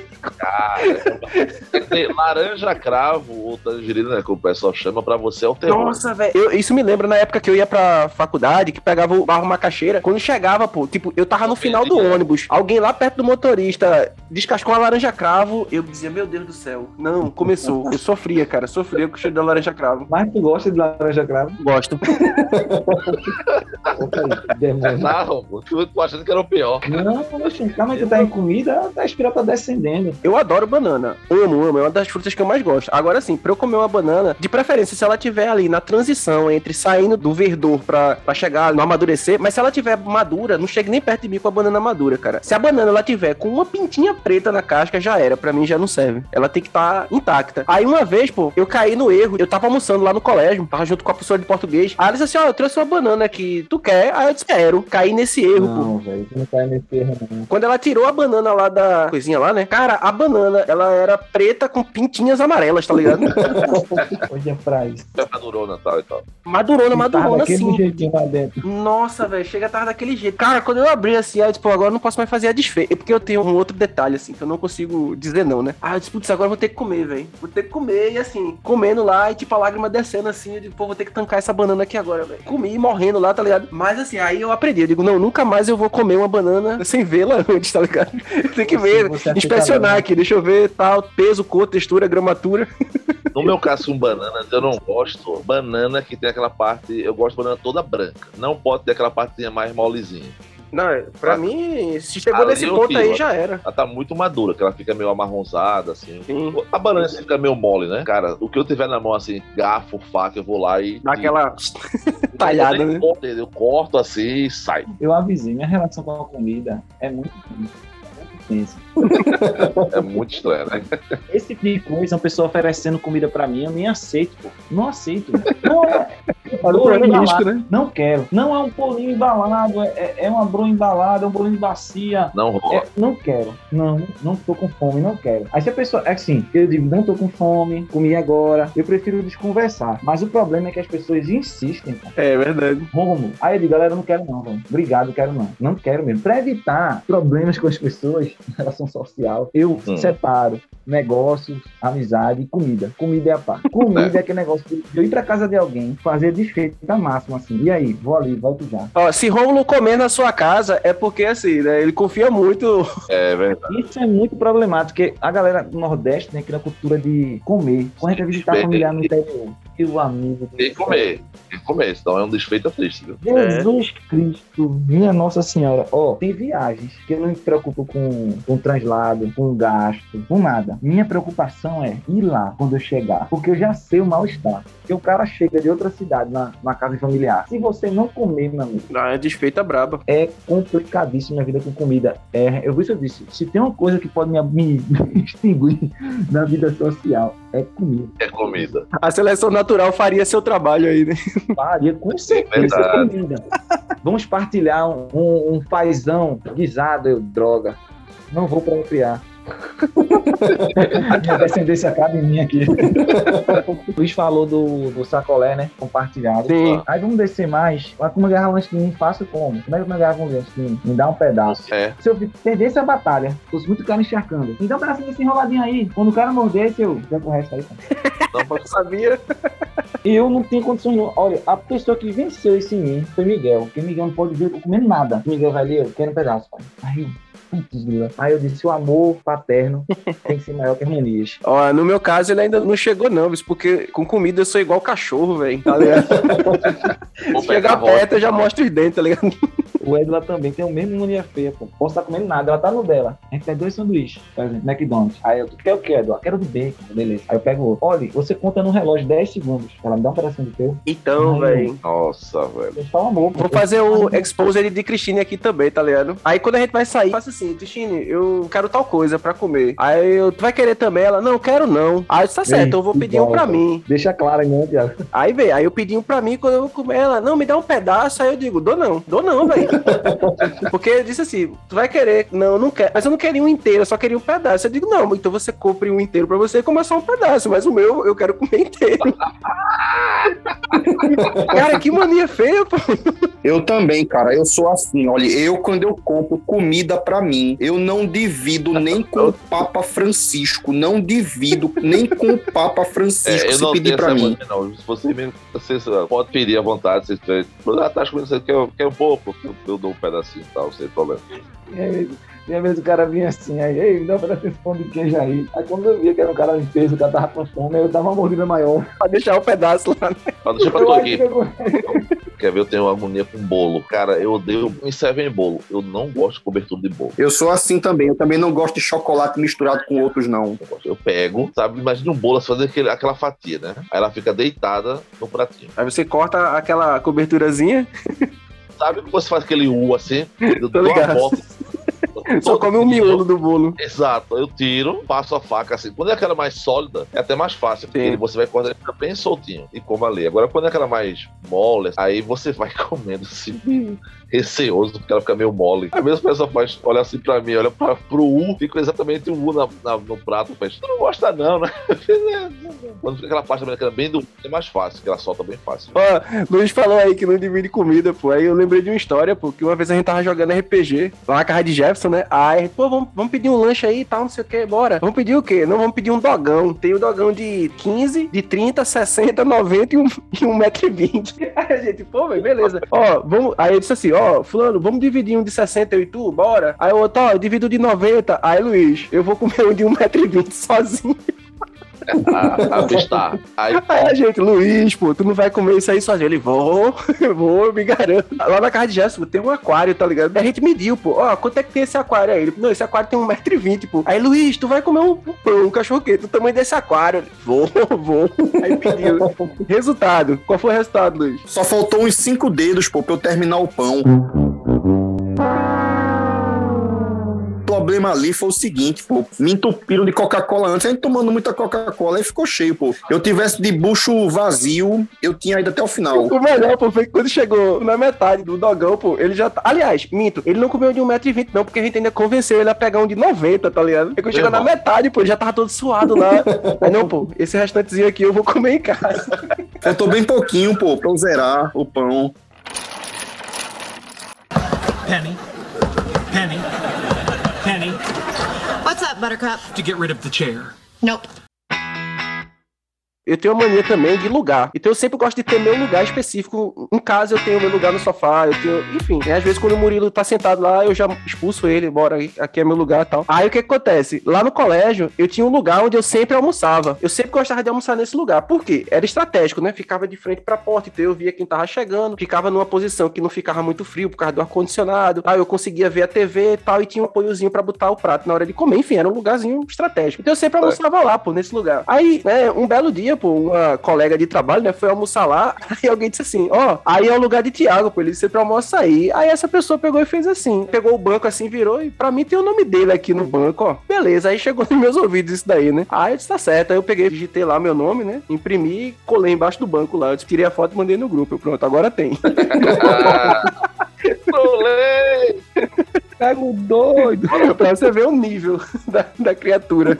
Quer dizer, laranja cravo ou tangerina, né, que o pessoal chama, pra você é o terror. Nossa, velho. Isso me lembra na época que eu ia pra faculdade, que pegava o barro macaxeira. Quando chegava, pô, tipo, eu tava no final do ônibus. Alguém lá perto do motorista descascou uma laranja cravo. Eu dizia, meu Deus do céu. Não, começou. Eu sofria, cara. Sofria com o cheiro da laranja cravo. Mas tu gosta de laranja cravo? Gosto. Não, eu tô achando que era o pior. Não, calma aí, tu tá em comida, a espiral tá descendendo. Eu adoro banana. Amo, amo. É uma das frutas que eu mais gosto. Agora sim, pra eu comer uma banana, de preferência, se ela tiver ali na transição entre saindo do verdor pra, pra chegar no amadurecer, mas se ela tiver madura, não chegue nem perto de mim com a banana madura, cara. Se a banana ela tiver com uma pintinha preta na casca, já era. Pra mim já não serve. Ela tem que estar intacta. Aí uma vez, pô, eu caí no erro. Eu tava almoçando lá no colégio, tava junto com a professora de português. Aí ela disse assim: Ó, eu trouxe uma banana aqui. Tu quer? Aí eu disse: Quero. Caí nesse erro, pô. Não, velho, tu não cai nesse erro, não. Quando ela tirou a banana lá da coisinha lá, né? Cara, a banana ela era preta com pintinhas amarelas, tá ligado? Olha pra isso. Madurona e tal e tal. Madurona, madurona sim. jeitinho lá dentro. Nossa, velho, chega tarde daquele jeito. Cara, quando eu abri assim, aí eu disse, pô, agora eu não posso mais fazer a desfeita. É porque eu tenho um outro detalhe, assim, que eu não consigo dizer não, né? Ah, eu disse, putz, agora eu vou ter que comer, velho. Vou ter que comer, e assim, comendo lá, e tipo, a lágrima descendo assim, eu digo, pô, vou ter que tancar essa banana aqui agora, velho. Comi morrendo lá, tá ligado? Mas assim, aí eu aprendi, eu digo, não, nunca mais eu vou comer uma banana sem vê-la antes, tá ligado? Tem que ver, você aceita inspecionar aqui, deixa eu ver, tal, peso, cor, textura, gramatura. No meu caso, com bananas, eu não gosto. Banana que tem aquela parte. Eu gosto de banana toda branca. Não pode ter aquela partezinha mais molezinha. Não, pra Ah. mim, se chegou Ali nesse ponto tiro, aí, já era. Ela tá muito madura, que ela fica meio amarronzada, assim. Sim. A banana fica meio mole, né? Cara, o que eu tiver na mão, assim, garfo, faca, eu vou lá e. Dá aquela e- talhada, eu né? corto, Eu corto assim e sai. Eu avisei, minha relação com a comida é muito tensa. É muito estranho, né? Esse tipo de coisa, uma pessoa oferecendo comida pra mim, eu nem aceito, pô. Não aceito. Não é. Olha o bolo problema embalado. risco, né? Não quero. Não é um bolinho embalado, é, é- é uma broa embalada, é um bolinho de bacia. Não rola. É, não quero. Não, não tô com fome, não quero. Aí se a pessoa. É assim, eu digo, não tô com fome, comi agora. Eu prefiro desconversar. Mas o problema é que as pessoas insistem, pô. É verdade. Romulo. Aí eu digo, galera, eu não quero não, velho. Obrigado, quero não. Não quero mesmo. Pra evitar problemas com as pessoas em relação social, eu Hum. separo negócios, amizade e comida. Comida é a parte. Comida é aquele negócio de eu ir pra casa de alguém, fazer desfeita máxima, assim. E aí, vou ali, volto já. Ó, se Rômulo comer na sua casa, é porque assim, né? Ele confia muito. É verdade. Isso é muito problemático, porque a galera do Nordeste tem aquela cultura de comer. Quando a gente vai visitar familiar no interior, e o amigo. Tem que comer. Tem que comer, senão é um desfeito triste, viu? Jesus Cristo, minha Nossa Senhora. Ó, tem viagens que eu não me preocupo com, com translado, com gasto, com nada. Minha preocupação é ir lá quando eu chegar, porque eu já sei o mal-estar. Porque o cara chega de outra cidade na, na casa familiar. Se você não comer, meu amigo, Ah, é desfeita braba. é complicadíssimo a vida com comida. É, eu vi isso eu disse. Se tem uma coisa que pode me, me extinguir na vida social, é comida. É comida. A seleção natural faria seu trabalho aí, né? Faria, com certeza, Verdade. comida. Vamos partilhar um, um, um paizão guisado, eu, droga. Não vou procriar. Minha descendência acaba em mim aqui. o Luiz falou do, do sacolé, né? Compartilhado. Sim. Aí vamos descer mais. Mas como eu ganhava um lanche de mim, faço como? Como é que eu ganhava um lanche de mim? Me dá um pedaço. É. Se eu perdesse a batalha, fosse muito cara encharcando. Me dá um pedacinho desse enroladinho aí. Quando o cara mordesse, eu. Com o resto aí. Não Eu sabia. E eu não tenho condições. Não. Olha, a pessoa que venceu isso em mim foi Miguel. Porque Miguel não pode ver comendo nada. Miguel vai ali, eu quero um pedaço, pai. Aí Aí eu disse: o amor paterno tem que ser maior que harmonias. Ó, no meu caso, ele ainda não chegou, não, bicho, porque com comida eu sou igual cachorro, velho. Tá ligado? Vou Se pegar chegar perto, eu já mostro os dentes, tá ligado? O Edla também tem o mesmo mania feia, pô. Posso estar comendo nada, ela tá no dela. A gente pede dois sanduíches, por exemplo, McDonald's. Aí eu, tu quer o que, Edla? Quero do bacon, beleza. Aí eu pego outro. Olha, você conta no relógio 10 segundos. Ela me dá um pedacinho do teu. Então, velho. Nossa, velho. Eu amor, pô. Vou fazer o exposed de Cristine aqui também, tá ligado? Aí quando a gente vai sair, faço assim, Cristine, eu quero tal coisa pra comer. Aí eu, tu vai querer também? Ela, não, quero não. Aí tá certo, eu vou pedir um pra mim. Deixa claro aí, né, Thiago? Aí, velho, aí eu pedi um pra mim, quando eu vou comer, ela, não, me dá um pedaço. Aí eu digo, dou não, dou não, velho. Porque eu disse assim, tu vai querer? Não, eu não quero. Mas eu não queria um inteiro, eu só queria um pedaço. Eu digo, não, então você compre um inteiro pra você e come só um pedaço. Mas o meu, eu quero comer inteiro. Cara, que mania feia, pô. Eu também, cara. Eu sou assim. Olha, eu quando eu compro comida pra mim, eu não divido nem com o Papa Francisco, não divido nem com o Papa Francisco É, eu se não pedir pra mim. mania, não. Se você mesmo, você pode pedir à vontade, você tiver. Ah, tá comendo, você quer, quer um pouco? Eu, dou um pedacinho e tal, sem problema. E aí, e às vezes o cara vinha assim, aí, ei, me dá um pedacinho de pão de queijo aí. Aí quando eu via que era um cara de peso, o cara tava com fome, aí eu dava uma mordida maior. Pra deixar um pedaço lá. Deixa pra Eu tu acho aqui. que Quer ver? Eu tenho uma agonia com bolo. Cara, eu odeio. Me servem bolo. Eu não gosto de cobertura de bolo. Eu sou assim também. Eu também não gosto de chocolate misturado com outros, não. Eu pego, sabe? Imagina um bolo, fazer aquele, aquela fatia, né? Aí ela fica deitada no pratinho. Aí você corta aquela coberturazinha, Sabe que você faz aquele U assim? Eu dou volta. só come o miolo do bolo. Exato, eu tiro, passo a faca assim. Quando é aquela mais sólida, é até mais fácil, porque Sim. você vai cortar ele fica bem soltinho e como ali. Agora, quando é aquela mais mole. Aí você vai comendo assim, meio receoso, porque ela fica meio mole. Aí mesmo a pessoa faz, olha assim pra mim, olha pra, pro U, fica exatamente o U na, na- no prato. Faz, tu não gosta não, né? Quando fica aquela parte americana bem do é mais fácil, que ela solta bem fácil. Ó, Luiz falou aí que não divide comida, pô. Aí eu lembrei de uma história, pô, que uma vez a gente tava jogando RPG lá na casa de Jefferson, né? Aí, pô, vamos, vamos pedir um lanche aí e tal, não sei o que, bora. Vamos pedir o quê? Não, vamos pedir um dogão. Tem o dogão de 15, de 30, 60, 90 e um, e um metro e 20. Aí a gente, pô, velho, beleza. Ó, vamos. Aí eu disse assim, ó, fulano, vamos dividir um de 60 eu e tu, bora. Aí o outro, ó, eu divido de 90. Aí, Luiz, eu vou comer um de 1,20m sozinho. A, a bestar. Aí, Aí a gente, Luiz, pô, tu não vai comer isso aí sozinho. Ele, vou, vou, eu me garanto. Lá na casa de Jéssica tem um aquário, tá ligado? A gente mediu, pô, ó, quanto é que tem esse aquário aí? Ele, não, esse aquário tem 1,20m, pô. Aí, Luiz, tu vai comer um, um, um cachorro quente do tamanho desse aquário. Ele, vou, vou. Aí pediu. Resultado. Qual foi o resultado, Luiz? Só faltou uns cinco dedos, pô, pra eu terminar o pão. O problema ali foi o seguinte, pô. Me entupiram de Coca-Cola antes. A gente tomando muita Coca-Cola aí ficou cheio, pô. Eu tivesse de bucho vazio, eu tinha ido até o final. O melhor, pô, foi que quando chegou na metade do dogão, pô, ele já tá. Aliás, minto, ele não comeu de 1,20m, não, porque a gente ainda convenceu ele a pegar um de 90, tá ligado? Aí quando chegou na metade, pô, ele já tava todo suado lá. Aí não, pô, esse restantezinho aqui eu vou comer em casa. Faltou bem pouquinho, pô, pra eu zerar o pão. Penny. Penny. Buttercup? To get rid of the chair. Nope. Eu tenho uma mania também de lugar. Então eu sempre gosto de ter meu lugar específico. Em casa eu tenho meu lugar no sofá, eu tenho. Enfim, né, às vezes quando o Murilo tá sentado lá, eu já expulso ele, bora, aqui é meu lugar e tal. Aí o que, que acontece? Lá no colégio, eu tinha um lugar onde eu sempre almoçava. Eu sempre gostava de almoçar nesse lugar. Por quê? Era estratégico, né? Ficava de frente pra porta, então eu via quem tava chegando, ficava numa posição que não ficava muito frio por causa do ar-condicionado. Aí eu conseguia ver a TV e tal, e tinha um apoiozinho pra botar o prato na hora de comer. Enfim, era um lugarzinho estratégico. Então eu sempre almoçava lá, pô, nesse lugar. Aí, né, um belo dia, pô, uma colega de trabalho, né, foi almoçar lá, aí alguém disse assim, ó, aí é o lugar de Tiago, pô, ele sempre almoça aí. Aí essa pessoa pegou e fez assim, pegou o banco assim, virou, e pra mim tem o nome dele aqui no banco, ó. Beleza, aí chegou nos meus ouvidos isso daí, né. Aí eu disse, tá certo, aí eu peguei, digitei lá meu nome, né, imprimi e colei embaixo do banco lá. Eu disse, tirei a foto e mandei no grupo. Eu, pronto, agora tem. trolei! Pego doido. pra você ver o nível da, da criatura.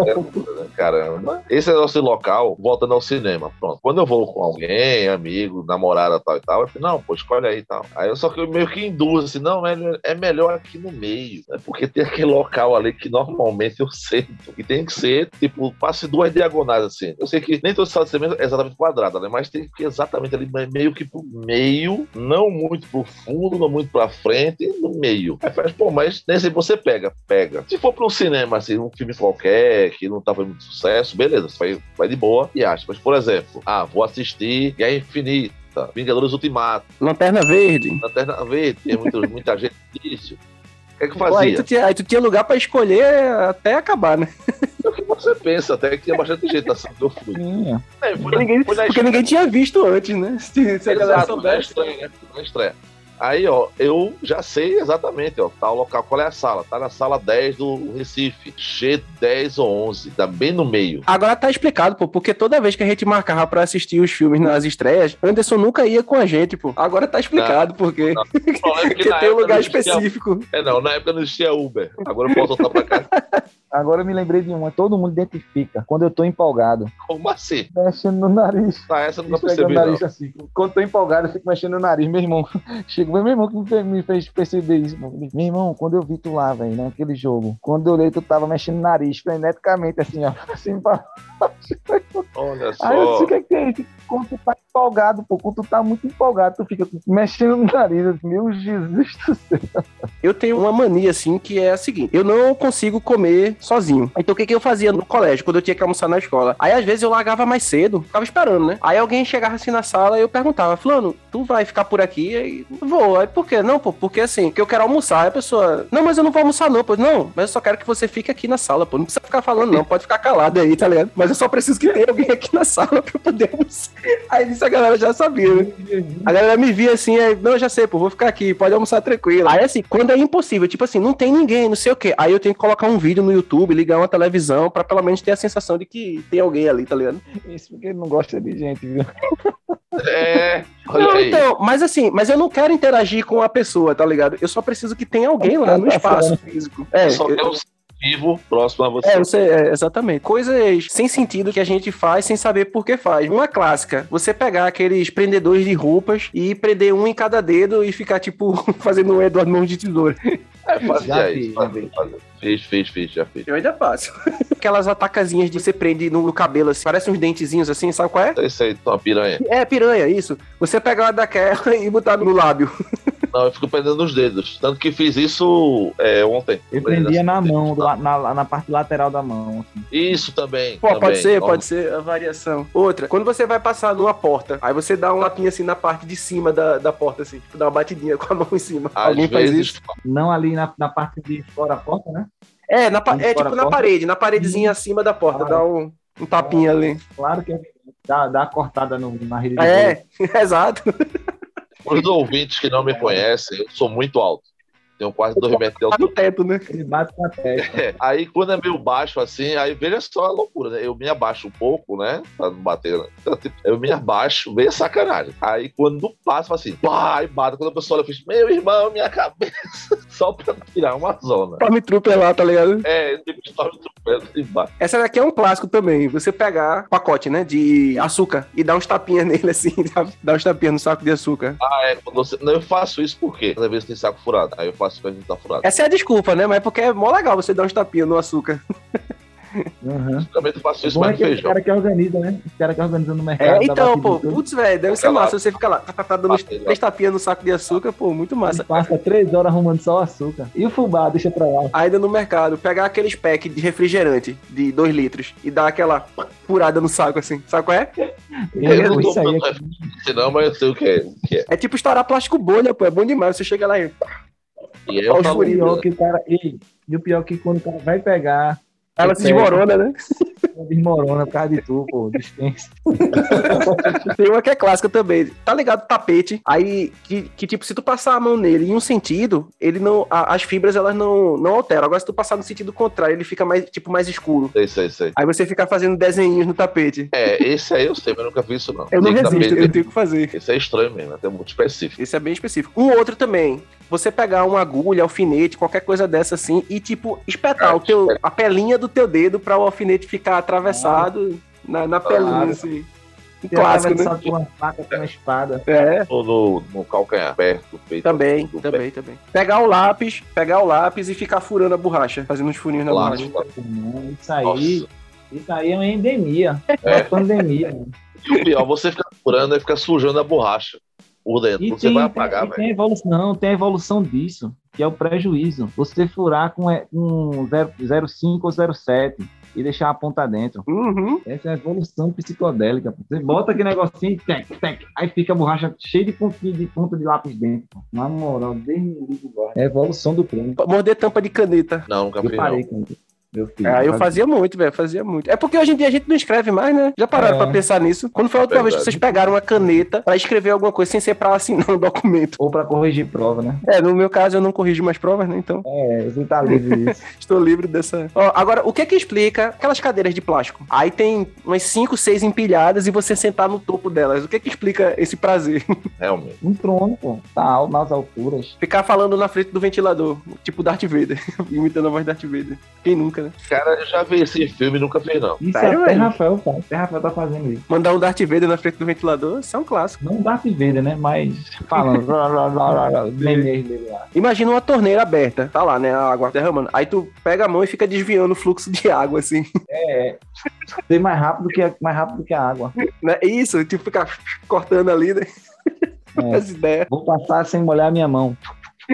Caramba. Esse é o nosso local, voltando ao cinema. Pronto. Quando eu vou com alguém, amigo, namorada, tal e tal, eu falo, não, pô, escolhe aí e tal. Aí eu só que eu meio que induzo assim, não, é, é melhor aqui no meio. Né? Porque tem aquele local ali que normalmente eu sento. E tem que ser, tipo, passe duas diagonais assim. Eu sei que nem todo sala de cinema é exatamente quadrada, né? Mas tem que ir exatamente ali, meio que pro meio, não muito pro fundo, não muito pra frente, no meio. Aí faz, pô, mas nem sempre você pega, pega. Se for pra um cinema, assim, um filme qualquer, que não tá fazendo muito sucesso, beleza, você vai, vai de boa e acha. Mas, por exemplo, ah, vou assistir Guerra Infinita, Vingadores Ultimato, Lanterna Verde. Lanterna Verde, tem muito, muita gente disso. O que é que Pô, aí, fazia? tu tinha, aí tu tinha lugar pra escolher até acabar, né? É o que você pensa, até que tinha bastante gente assim que eu fui. É, Porque na- ninguém, na porque ninguém tinha visto antes, né? Se, se a galera Exato, na soubesse. estreia, né? Na estreia. Aí, ó, eu já sei exatamente, ó, tá o local, qual é a sala? Tá na sala 10 do Recife, G10 ou 11, tá bem no meio. Agora tá explicado, pô, porque toda vez que a gente marcava pra assistir os filmes nas estreias, Anderson nunca ia com a gente, pô. Agora tá explicado, porque, não. É porque tem um lugar específico. É, não, na época não existia Uber. Agora eu posso voltar pra cá. Agora eu me lembrei de uma, todo mundo identifica. Quando eu tô empolgado, Como assim? mexendo no nariz. Tá, essa eu nunca Esfregando percebi, o nariz não. assim. Quando eu tô empolgado, eu fico mexendo no nariz. Meu irmão, chegou meu irmão que me fez, me fez perceber isso. Meu irmão, quando eu vi tu lá, velho, naquele jogo, quando eu olhei, tu tava mexendo no nariz, freneticamente, assim, ó. Assim, pra... Olha Aí eu disse, só. o que é que é isso? Quando tu tá empolgado, pô, quando tu tá muito empolgado, tu fica mexendo no nariz. Disse, Meu Jesus do céu. Eu tenho uma mania, assim, que é a seguinte: eu não consigo comer sozinho. Então o que, que eu fazia no colégio, quando eu tinha que almoçar na escola? Aí às vezes eu largava mais cedo, ficava esperando, né? Aí alguém chegava assim na sala e eu perguntava, Fulano, tu vai ficar por aqui? Aí vou. Aí por quê? Não, pô, porque assim, que eu quero almoçar. Aí a pessoa, não, mas eu não vou almoçar, não. Pô, não, mas eu só quero que você fique aqui na sala, pô. Não precisa ficar falando, não. Pode ficar calado aí, tá ligado? Mas eu só preciso que tenha alguém aqui na sala pra poder almoçar. Aí isso a galera já sabia, né? A galera me via assim, aí, não, já sei, pô, vou ficar aqui, pode almoçar tranquilo. Aí assim, quando é impossível, tipo assim, não tem ninguém, não sei o quê. Aí eu tenho que colocar um vídeo no YouTube, ligar uma televisão, pra pelo menos ter a sensação de que tem alguém ali, tá ligado? Isso porque ele não gosta de gente, viu? É, olha Não, aí. então, mas assim, mas eu não quero interagir com a pessoa, tá ligado? Eu só preciso que tenha alguém lá no espaço físico. É, Eu só eu- um ser vivo próximo a você. É, você, é, exatamente. Coisas sem sentido que a gente faz sem saber por que faz. Uma clássica, você pegar aqueles prendedores de roupas e prender um em cada dedo e ficar, tipo, fazendo um Eduardo Mão de Tesoura. É, fazia Já isso. fiz, fazia. Fiz, fiz, fiz, já fiz. Eu ainda faço. Aquelas atacazinhas de você prende no, no cabelo, assim, parece uns dentezinhos assim, sabe qual é? Esse aí, uma piranha. É, piranha, isso. Você pegar uma daquela e botar no lábio. Não, eu fico prendendo nos dedos. Tanto que fiz isso é, ontem. Eu prendia na mão, do na, na parte lateral da mão. assim. Isso também. Pô, também. pode ser, Ó, pode ser a variação. Outra, quando você vai passar numa porta, aí você dá um lapinho assim na parte de cima da, da porta, assim, tipo, dá uma batidinha com a mão em cima. Às Alguém faz vezes, isso? Não ali na, na parte de fora da porta, né? É, na, é tipo na porta? parede, na paredezinha acima da porta, Claro. dá um, um tapinha ali. Claro que é. Dá, dá uma cortada no, na rede de É, exato. Os ouvintes que não me conhecem, eu sou muito alto. Tenho quase dois metros de Tá no altura. teto, né? Ele bate com a testa. É, Aí quando é meio baixo assim, aí veja só a loucura, né? Eu me abaixo um pouco, né? Pra não bater. Né? Então, tipo, Eu me abaixo, meio sacanagem. Aí quando passo, falo assim, pá, aí bate. Quando a pessoa olha, eu fiz, meu irmão, minha cabeça. Só pra tirar uma zona. Stormtrooper lá, tá ligado? É, tipo, pé embaixo. Essa daqui é um clássico também. Você pegar pacote, né, de açúcar e dar uns tapinhas nele assim? Dar uns tapinhas no saco de açúcar. Ah, é, quando você... Não, eu faço isso porque às vezes tem saco furado. Aí eu faço quando a gente tá furado. Essa é a desculpa, né? Mas é porque é mó legal você dar uns tapinhas no açúcar. Uhum. Também eu faço isso é mais é o feijão. cara que organiza, né? O cara que organiza no mercado. É, então, pô, putz, velho, deve ser massa. Você fica lá, tá, tá, tá dando três tapinhas no saco de açúcar, pô, muito massa. Ele passa três horas arrumando só o açúcar. E o fubá, deixa pra lá. Ainda no mercado, pegar aqueles packs de refrigerante de 2 litros e dar aquela furada no saco assim, sabe qual é? Eu Eu, não isso tô aí é não, mas eu sei o que é. O que é. É tipo estourar plástico bolha, pô, é bom demais. Você chega lá e. E eu Olha falo, o pior que o cara. E, e o pior é que quando o cara vai pegar, Ela se desmorona, né? desmorona por causa de tu, pô. Dispensa. Tem uma que é clássica também. Tá ligado? Tapete. Aí, que, que, tipo, se tu passar a mão nele em um sentido, ele não. a- as fibras elas não, não alteram. Agora, se tu passar no sentido contrário, ele fica mais, tipo, mais escuro. sei, sei, sei. Aí você fica fazendo desenhinhos no tapete. É, esse aí eu sei, mas eu nunca vi isso não. Eu não Tem resisto, saber. eu tenho que fazer. Esse é estranho mesmo, até muito específico. Esse é bem específico. Um outro também. Você pegar uma agulha, alfinete, qualquer coisa dessa assim, e tipo, espetar É, o teu, a pelinha do teu dedo para o alfinete ficar atravessado na, na pelinha, Claro. assim. Um clássico, né? Só com uma faca, com uma espada. É, Ou no, no calcanhar, perto peito. também, do pé. também, também. Pegar o lápis, pegar o lápis e ficar furando a borracha, fazendo uns furinhos na Claro, borracha. Isso aí, Nossa. isso aí é uma endemia. É É. uma pandemia. mano. E o pior, você fica furando e fica sujando a borracha por dentro. E Você tem, vai apagar, e tem velho. evolução, não, tem a evolução disso, que é o prejuízo. Você furar com é, um 0,5 ou 0,7 e deixar a ponta dentro. Uhum. Essa é a evolução psicodélica. Você bota aquele negocinho, tec, tec, aí fica a borracha cheia de pontinha de ponta de lápis dentro. Na moral, desde o livro agora. É a evolução do crime. Morder tampa de caneta. Não, nunca Eu fiz parei não. com isso. Meu filho. Ah, eu fazia muito, velho, fazia muito. É porque hoje em dia a gente não escreve mais, né? Já pararam É. pra pensar nisso? Quando foi a última vez que Verdade. vocês pegaram uma caneta pra escrever alguma coisa sem ser pra assinar um documento? Ou pra corrigir prova, né? É, no meu caso eu não corrijo mais provas, né? Então É, você tá livre disso. estou livre dessa. Ó, agora, o que é que explica aquelas cadeiras de plástico? Aí tem umas 5, 6 empilhadas e você sentar no topo delas. O que é que explica esse prazer? Realmente. Um trono, pô. Tá alto nas alturas. Ficar falando na frente do ventilador, tipo Darth Vader, imitando a voz Darth Vader. Quem nunca, né? Cara, eu já vi esse filme e nunca vi, não. Isso Sério, até velho? Rafael faz. Até Rafael tá fazendo isso. Mandar um Darth Vader na frente do ventilador, isso é um clássico. Não Darth Vader, né? Mas falando. memes dele lá. Imagina uma torneira aberta, tá lá, né? A água derramando. Aí tu pega a mão e fica desviando o fluxo de água, assim. É. Ser mais rápido que a, mais rápido que a água. Né? Isso, tipo, ficar cortando ali, né? É. As ideias. Vou passar sem molhar a minha mão.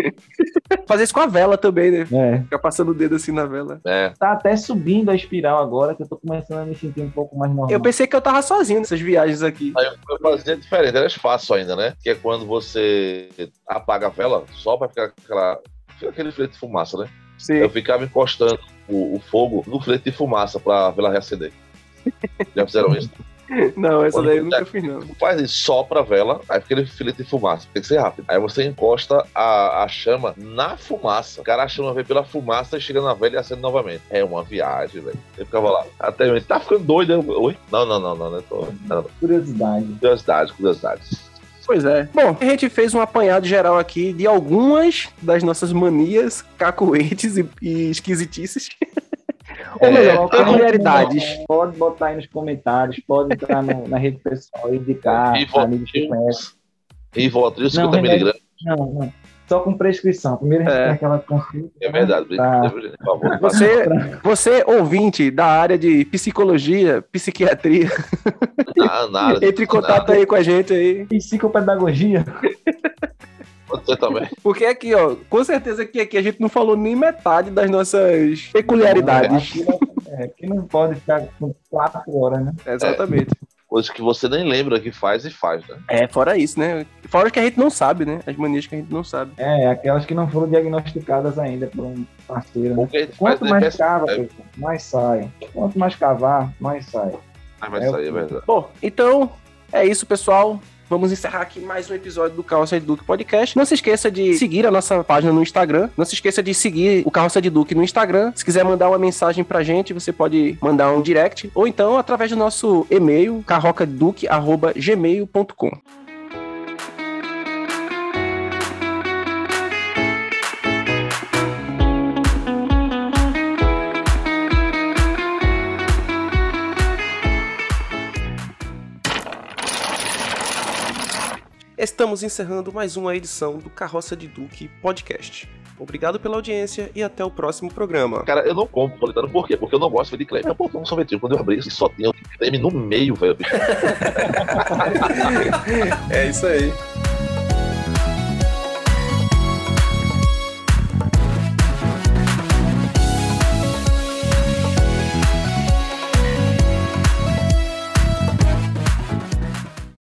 Fazer isso com a vela também, né? É. Ficar passando o dedo assim na vela. É. Tá até subindo a espiral agora, que eu tô começando a me sentir um pouco mais normal. Eu pensei que eu tava sozinho nessas viagens aqui. Aí eu eu fazia diferente, era fácil ainda, né? Que é quando você apaga a vela, só pra ficar aquela. Fica aquele flete de fumaça, né? Sim. Eu ficava encostando o, o fogo no flete de fumaça pra vela reacender. Já fizeram isso? Não, essa daí eu nunca fiz, não. Faz isso, sopra a vela, aí fica aquele filete de fumaça. Tem que ser rápido. Aí você encosta a, a chama na fumaça. Cara, a chama vem pela fumaça e chega na vela e acende novamente. É uma viagem, velho. Eu ficava lá. Até eu, tá ficando doido, né? Oi? Não, não, não, não, não. Tô, não, não. Curiosidade. Curiosidade, curiosidade. Pois é. Bom, a gente fez um apanhado geral aqui de algumas das nossas manias, cacoetes e, e esquisitices. Ou É, melhor, tá. peculiaridades. Pode botar aí nos comentários, pode entrar no- na rede pessoal, indicar, amigos que conhecem. Rivotril, Não, 50 remédio- miligramas. Não, não. Só com prescrição. Primeiro a gente É. tem aquela consulta. É verdade. Tá. Por favor. Você, você, ouvinte da área de psicologia, psiquiatria, Ah, nada. entre em contato aí com a gente aí. Psicopedagogia. Você também. Porque aqui, ó, com certeza que aqui a gente não falou nem metade das nossas peculiaridades. Aqui não, é, aqui não pode ficar com quatro horas, né? Exatamente. Coisas que você nem lembra que faz e faz, né? É, fora isso, né? Fora as que a gente não sabe, né? As manias que a gente não sabe. É, aquelas que não foram diagnosticadas ainda por um parceiro. Né? Quanto mais pensa- cava, é, pessoal, mais sai. Quanto mais cavar, mais sai. Mas vai É o sair, é que- verdade. Bom, então é isso, pessoal. Vamos encerrar aqui mais um episódio do Carroça de Duque Podcast. Não se esqueça de seguir a nossa página no Instagram. Não se esqueça de seguir o Carroça de Duque no Instagram. Se quiser mandar uma mensagem pra gente, você pode mandar um direct ou então através do nosso e-mail carrocaduque@gmail.com. Estamos encerrando mais uma edição do Carroça de Duque Podcast. Obrigado pela audiência e até o próximo programa. Cara, eu não compro Politano, por quê? Porque eu não gosto de creme. Eu pô, um sorvetinho. Quando eu abri isso, só tinha creme no meio, velho. É isso aí.